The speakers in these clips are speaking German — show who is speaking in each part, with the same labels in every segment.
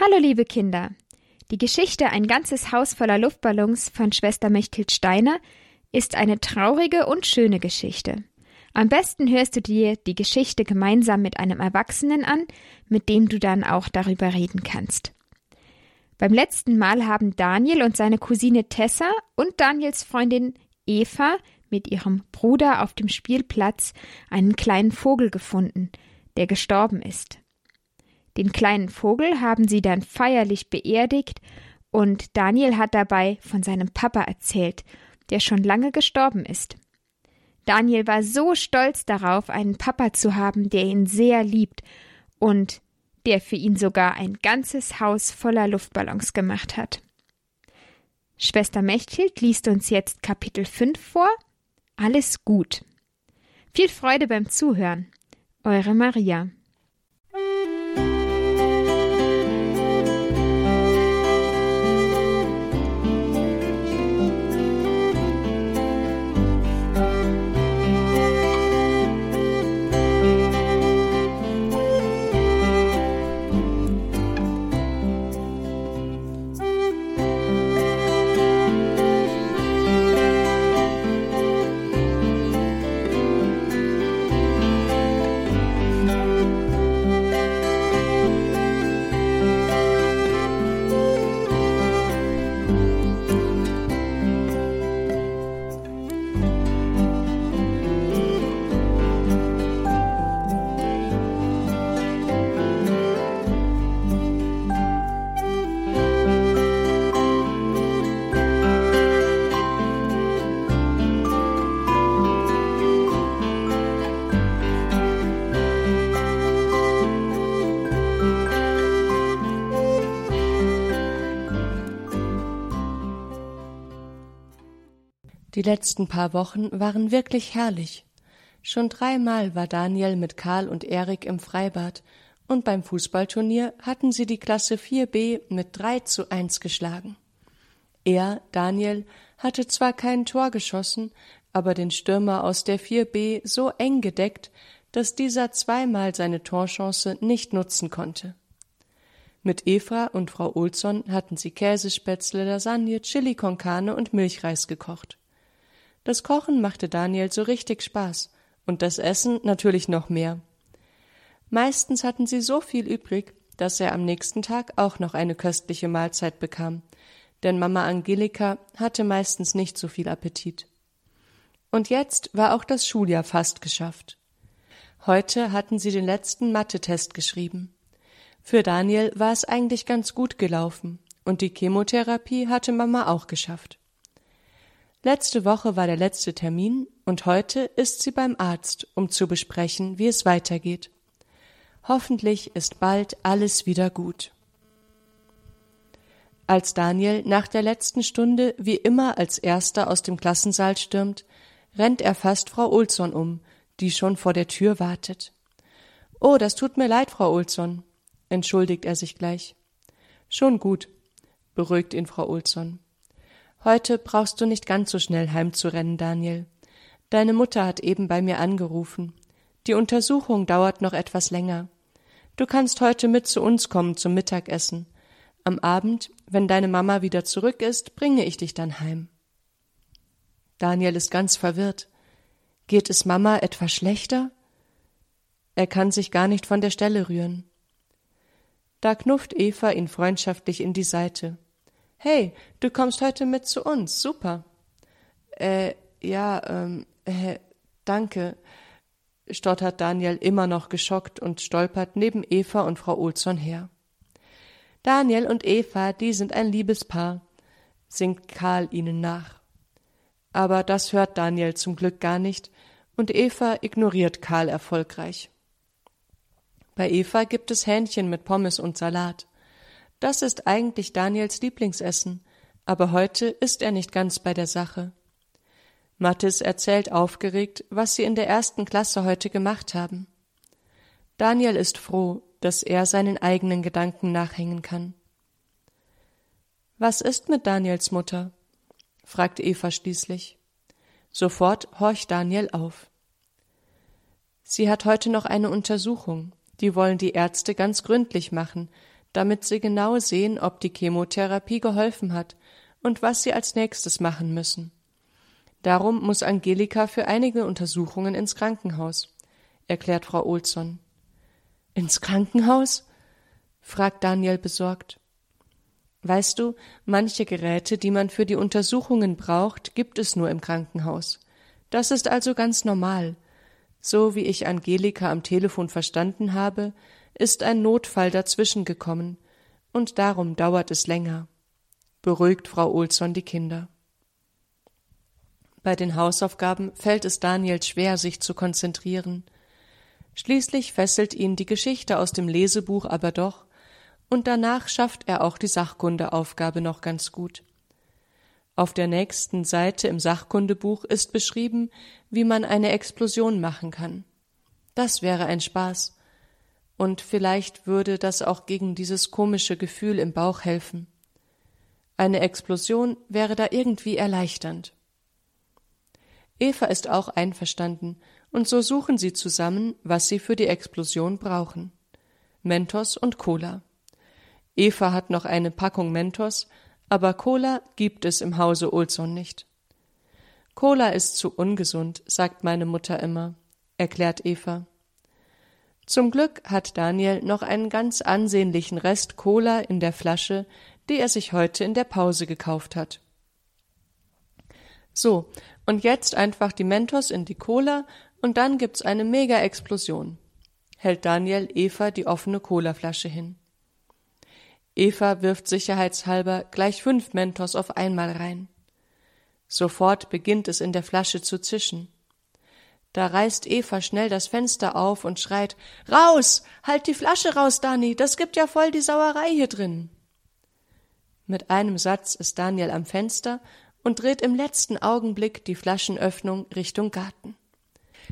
Speaker 1: Hallo liebe Kinder. Die Geschichte Ein ganzes Haus voller Luftballons von Schwester Mechthild Steiner ist eine traurige und schöne Geschichte. Am besten hörst du dir die Geschichte gemeinsam mit einem Erwachsenen an, mit dem du dann auch darüber reden kannst. Beim letzten Mal haben Daniel und seine Cousine Tessa und Daniels Freundin Eva mit ihrem Bruder auf dem Spielplatz einen kleinen Vogel gefunden, der gestorben ist. Den kleinen Vogel haben sie dann feierlich beerdigt und Daniel hat dabei von seinem Papa erzählt, der schon lange gestorben ist. Daniel war so stolz darauf, einen Papa zu haben, der ihn sehr liebt und der für ihn sogar ein ganzes Haus voller Luftballons gemacht hat. Schwester Mechthild liest uns jetzt Kapitel 5 vor. Alles gut. Viel Freude beim Zuhören. Eure Maria.
Speaker 2: Die letzten paar Wochen waren wirklich herrlich. Schon dreimal war Daniel mit Karl und Erik im Freibad und beim Fußballturnier hatten sie die Klasse 4b mit 3 zu 1 geschlagen. Er, Daniel, hatte zwar kein Tor geschossen, aber den Stürmer aus der 4b so eng gedeckt, dass dieser zweimal seine Torchance nicht nutzen konnte. Mit Eva und Frau Olsson hatten sie Käsespätzle, Lasagne, Chili con Carne und Milchreis gekocht. Das Kochen machte Daniel so richtig Spaß und das Essen natürlich noch mehr. Meistens hatten sie so viel übrig, dass er am nächsten Tag auch noch eine köstliche Mahlzeit bekam, denn Mama Angelika hatte meistens nicht so viel Appetit. Und jetzt war auch das Schuljahr fast geschafft. Heute hatten sie den letzten Mathe-Test geschrieben. Für Daniel war es eigentlich ganz gut gelaufen, und die Chemotherapie hatte Mama auch geschafft. Letzte Woche war der letzte Termin und heute ist sie beim Arzt, um zu besprechen, wie es weitergeht. Hoffentlich ist bald alles wieder gut. Als Daniel nach der letzten Stunde wie immer als erster aus dem Klassensaal stürmt, rennt er fast Frau Olsson um, die schon vor der Tür wartet. Oh, das tut mir leid, Frau Olsson, entschuldigt er sich gleich. Schon gut, beruhigt ihn Frau Olsson. Heute brauchst du nicht ganz so schnell heimzurennen, Daniel. Deine Mutter hat eben bei mir angerufen. Die Untersuchung dauert noch etwas länger. Du kannst heute mit zu uns kommen zum Mittagessen. Am Abend, wenn deine Mama wieder zurück ist, bringe ich dich dann heim. Daniel ist ganz verwirrt. Geht es Mama etwas schlechter? Er kann sich gar nicht von der Stelle rühren. Da knufft Eva ihn freundschaftlich in die Seite. Hey, du kommst heute mit zu uns, super. Äh, ja, ähm, äh, danke, stottert Daniel immer noch geschockt und stolpert neben Eva und Frau Olsson her. Daniel und Eva, die sind ein liebes Paar, singt Karl ihnen nach. Aber das hört Daniel zum Glück gar nicht, und Eva ignoriert Karl erfolgreich. Bei Eva gibt es Hähnchen mit Pommes und Salat. Das ist eigentlich Daniels Lieblingsessen, aber heute ist er nicht ganz bei der Sache. Mathis erzählt aufgeregt, was sie in der ersten Klasse heute gemacht haben. Daniel ist froh, dass er seinen eigenen Gedanken nachhängen kann. Was ist mit Daniels Mutter? fragt Eva schließlich. Sofort horcht Daniel auf. Sie hat heute noch eine Untersuchung. Die wollen die Ärzte ganz gründlich machen, damit sie genau sehen, ob die Chemotherapie geholfen hat und was sie als nächstes machen müssen. Darum muss Angelika für einige Untersuchungen ins Krankenhaus, erklärt Frau Olsson. Ins Krankenhaus? fragt Daniel besorgt. Weißt du, manche Geräte, die man für die Untersuchungen braucht, gibt es nur im Krankenhaus. Das ist also ganz normal. So wie ich Angelika am Telefon verstanden habe, ist ein Notfall dazwischen gekommen, und darum dauert es länger. Beruhigt Frau Olsson die Kinder. Bei den Hausaufgaben fällt es Daniel schwer, sich zu konzentrieren. Schließlich fesselt ihn die Geschichte aus dem Lesebuch aber doch, und danach schafft er auch die Sachkundeaufgabe noch ganz gut. Auf der nächsten Seite im Sachkundebuch ist beschrieben, wie man eine Explosion machen kann. Das wäre ein Spaß. Und vielleicht würde das auch gegen dieses komische Gefühl im Bauch helfen. Eine Explosion wäre da irgendwie erleichternd. Eva ist auch einverstanden, und so suchen sie zusammen, was sie für die Explosion brauchen. Mentos und Cola. Eva hat noch eine Packung Mentos, aber Cola gibt es im Hause Olson nicht. Cola ist zu ungesund, sagt meine Mutter immer, erklärt Eva. Zum Glück hat Daniel noch einen ganz ansehnlichen Rest Cola in der Flasche, die er sich heute in der Pause gekauft hat. So, und jetzt einfach die Mentos in die Cola und dann gibt's eine Mega-Explosion, hält Daniel Eva die offene Colaflasche hin. Eva wirft sicherheitshalber gleich fünf Mentos auf einmal rein. Sofort beginnt es in der Flasche zu zischen. Da reißt Eva schnell das Fenster auf und schreit Raus. Halt die Flasche raus, Dani, das gibt ja voll die Sauerei hier drin. Mit einem Satz ist Daniel am Fenster und dreht im letzten Augenblick die Flaschenöffnung Richtung Garten.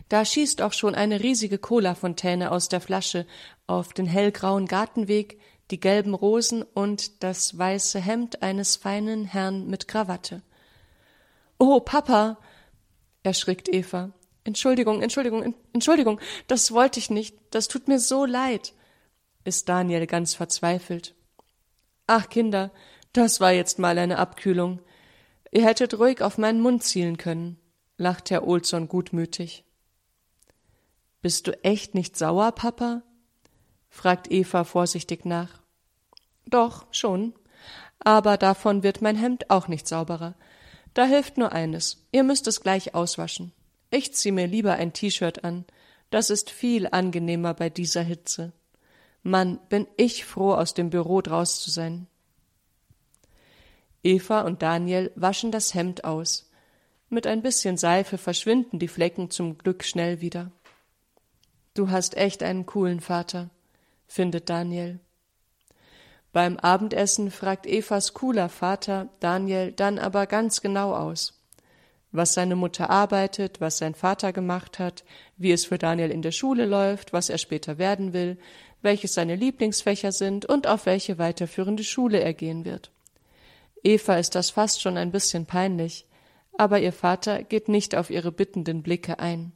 Speaker 2: Da schießt auch schon eine riesige Cola-Fontäne aus der Flasche auf den hellgrauen Gartenweg, die gelben Rosen und das weiße Hemd eines feinen Herrn mit Krawatte. Oh, Papa! erschrickt Eva. Entschuldigung, Entschuldigung, Entschuldigung, das wollte ich nicht, das tut mir so leid, ist Daniel ganz verzweifelt. Ach, Kinder, das war jetzt mal eine Abkühlung. Ihr hättet ruhig auf meinen Mund zielen können, lacht Herr Olsson gutmütig. Bist du echt nicht sauer, Papa? fragt Eva vorsichtig nach. Doch, schon. Aber davon wird mein Hemd auch nicht sauberer. Da hilft nur eines. Ihr müsst es gleich auswaschen. Ich zieh mir lieber ein T-Shirt an. Das ist viel angenehmer bei dieser Hitze. Mann, bin ich froh, aus dem Büro draus zu sein. Eva und Daniel waschen das Hemd aus. Mit ein bisschen Seife verschwinden die Flecken zum Glück schnell wieder. Du hast echt einen coolen Vater, findet Daniel. Beim Abendessen fragt Evas cooler Vater Daniel dann aber ganz genau aus. Was seine Mutter arbeitet, was sein Vater gemacht hat, wie es für Daniel in der Schule läuft, was er später werden will, welches seine Lieblingsfächer sind und auf welche weiterführende Schule er gehen wird. Eva ist das fast schon ein bisschen peinlich, aber ihr Vater geht nicht auf ihre bittenden Blicke ein.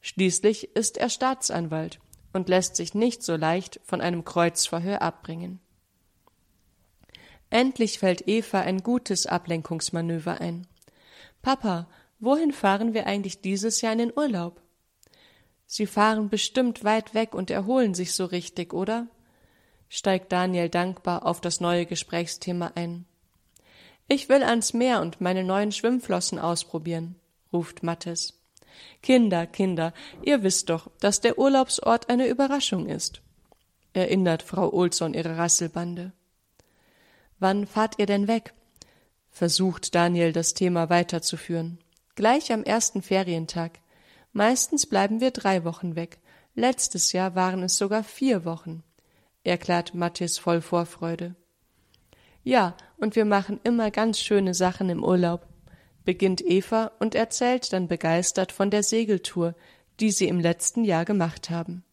Speaker 2: Schließlich ist er Staatsanwalt und lässt sich nicht so leicht von einem Kreuzverhör abbringen. Endlich fällt Eva ein gutes Ablenkungsmanöver ein. Papa, wohin fahren wir eigentlich dieses Jahr in den Urlaub? Sie fahren bestimmt weit weg und erholen sich so richtig, oder? steigt Daniel dankbar auf das neue Gesprächsthema ein. Ich will ans Meer und meine neuen Schwimmflossen ausprobieren, ruft Mattes. Kinder, Kinder, ihr wisst doch, dass der Urlaubsort eine Überraschung ist, erinnert Frau Olsson ihre Rasselbande. Wann fahrt ihr denn weg? Versucht Daniel das Thema weiterzuführen. Gleich am ersten Ferientag. Meistens bleiben wir drei Wochen weg. Letztes Jahr waren es sogar vier Wochen, erklärt Matthias voll Vorfreude. Ja, und wir machen immer ganz schöne Sachen im Urlaub, beginnt Eva und erzählt dann begeistert von der Segeltour, die sie im letzten Jahr gemacht haben.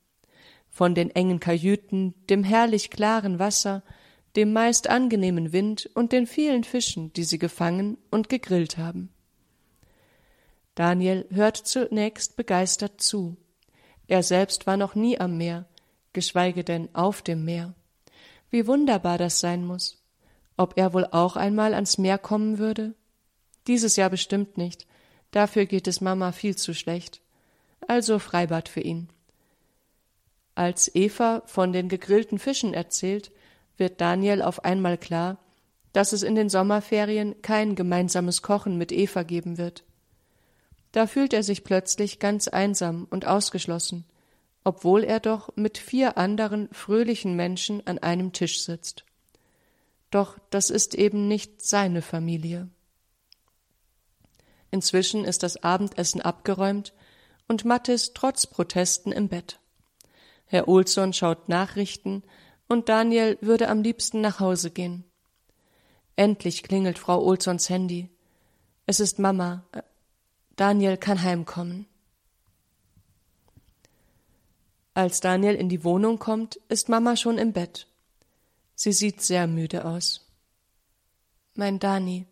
Speaker 2: Von den engen Kajüten, dem herrlich klaren Wasser, dem meist angenehmen Wind und den vielen Fischen, die sie gefangen und gegrillt haben. Daniel hört zunächst begeistert zu. Er selbst war noch nie am Meer, geschweige denn auf dem Meer. Wie wunderbar das sein muss. Ob er wohl auch einmal ans Meer kommen würde? Dieses Jahr bestimmt nicht. Dafür geht es Mama viel zu schlecht. Also Freibad für ihn. Als Eva von den gegrillten Fischen erzählt, wird Daniel auf einmal klar, dass es in den Sommerferien kein gemeinsames Kochen mit Eva geben wird. Da fühlt er sich plötzlich ganz einsam und ausgeschlossen, obwohl er doch mit vier anderen fröhlichen Menschen an einem Tisch sitzt. Doch das ist eben nicht seine Familie. Inzwischen ist das Abendessen abgeräumt und Mathis trotz Protesten im Bett. Herr Olsson schaut Nachrichten und Daniel würde am liebsten nach Hause gehen. Endlich klingelt Frau Olssons Handy. Es ist Mama. Daniel kann heimkommen. Als Daniel in die Wohnung kommt, ist Mama schon im Bett. Sie sieht sehr müde aus. Mein Dani,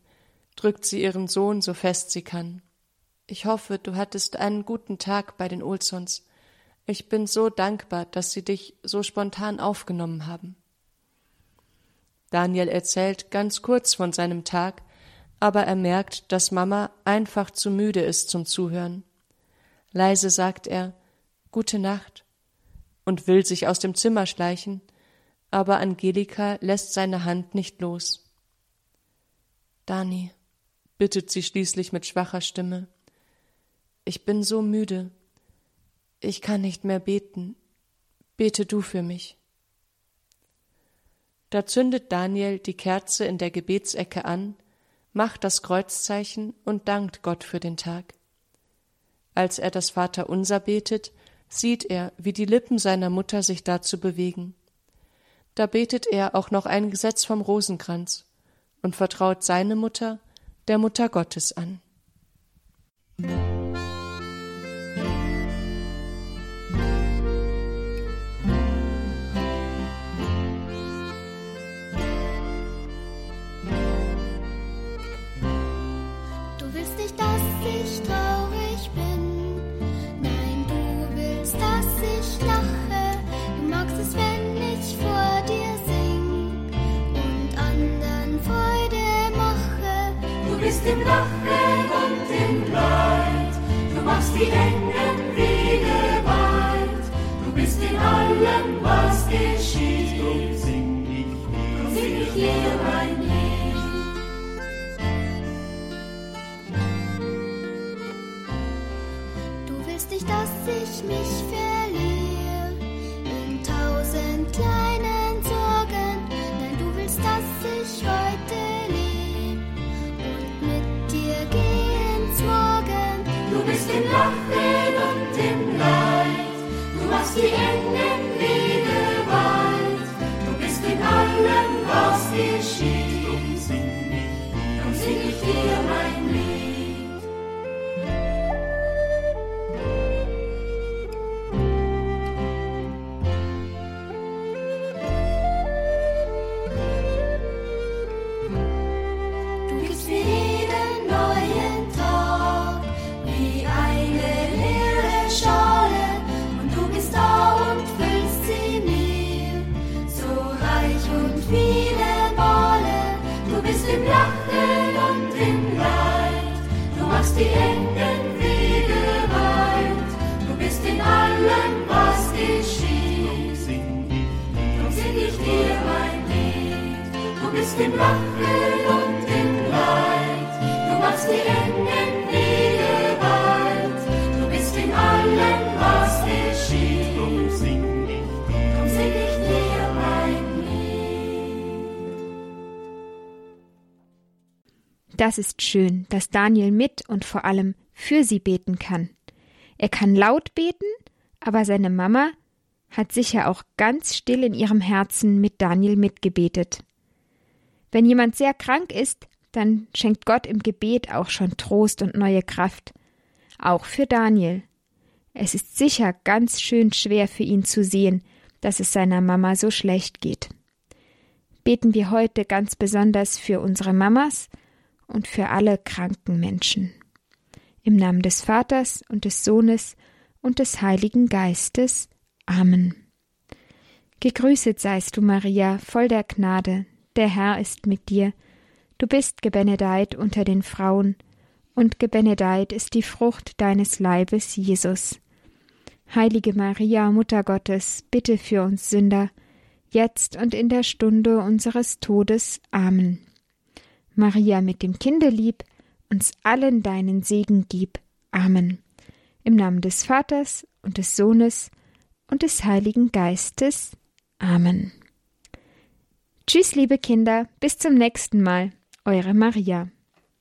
Speaker 2: drückt sie ihren Sohn so fest sie kann. Ich hoffe, du hattest einen guten Tag bei den Olsons. Ich bin so dankbar, dass sie dich so spontan aufgenommen haben. Daniel erzählt ganz kurz von seinem Tag, aber er merkt, dass Mama einfach zu müde ist zum Zuhören. Leise sagt er Gute Nacht und will sich aus dem Zimmer schleichen, aber Angelika lässt seine Hand nicht los. Dani, bittet sie schließlich mit schwacher Stimme, ich bin so müde. Ich kann nicht mehr beten. Bete du für mich. Da zündet Daniel die Kerze in der Gebetsecke an, macht das Kreuzzeichen und dankt Gott für den Tag. Als er das Vaterunser betet, sieht er, wie die Lippen seiner Mutter sich dazu bewegen. Da betet er auch noch ein Gesetz vom Rosenkranz und vertraut seine Mutter der Mutter Gottes an.
Speaker 3: Im Lachen und im Leid. Du machst die engen Wege weit. Du bist in allem, was geschieht. Drum sing ich dir, Drum sing ich dir
Speaker 4: ich
Speaker 1: Das ist schön, dass Daniel mit und vor allem für sie beten kann. Er kann laut beten, aber seine Mama hat sicher auch ganz still in ihrem Herzen mit Daniel mitgebetet. Wenn jemand sehr krank ist, dann schenkt Gott im Gebet auch schon Trost und neue Kraft. Auch für Daniel. Es ist sicher ganz schön schwer für ihn zu sehen, dass es seiner Mama so schlecht geht. Beten wir heute ganz besonders für unsere Mamas und für alle kranken Menschen. Im Namen des Vaters und des Sohnes und des Heiligen Geistes. Amen. Gegrüßet seist du, Maria, voll der Gnade, der Herr ist mit dir. Du bist gebenedeit unter den Frauen, und gebenedeit ist die Frucht deines Leibes, Jesus. Heilige Maria, Mutter Gottes, bitte für uns Sünder, jetzt und in der Stunde unseres Todes. Amen. Maria mit dem Kinde lieb, uns allen deinen Segen gib. Amen. Im Namen des Vaters und des Sohnes und des Heiligen Geistes. Amen. Tschüss, liebe Kinder, bis zum nächsten Mal. Eure Maria.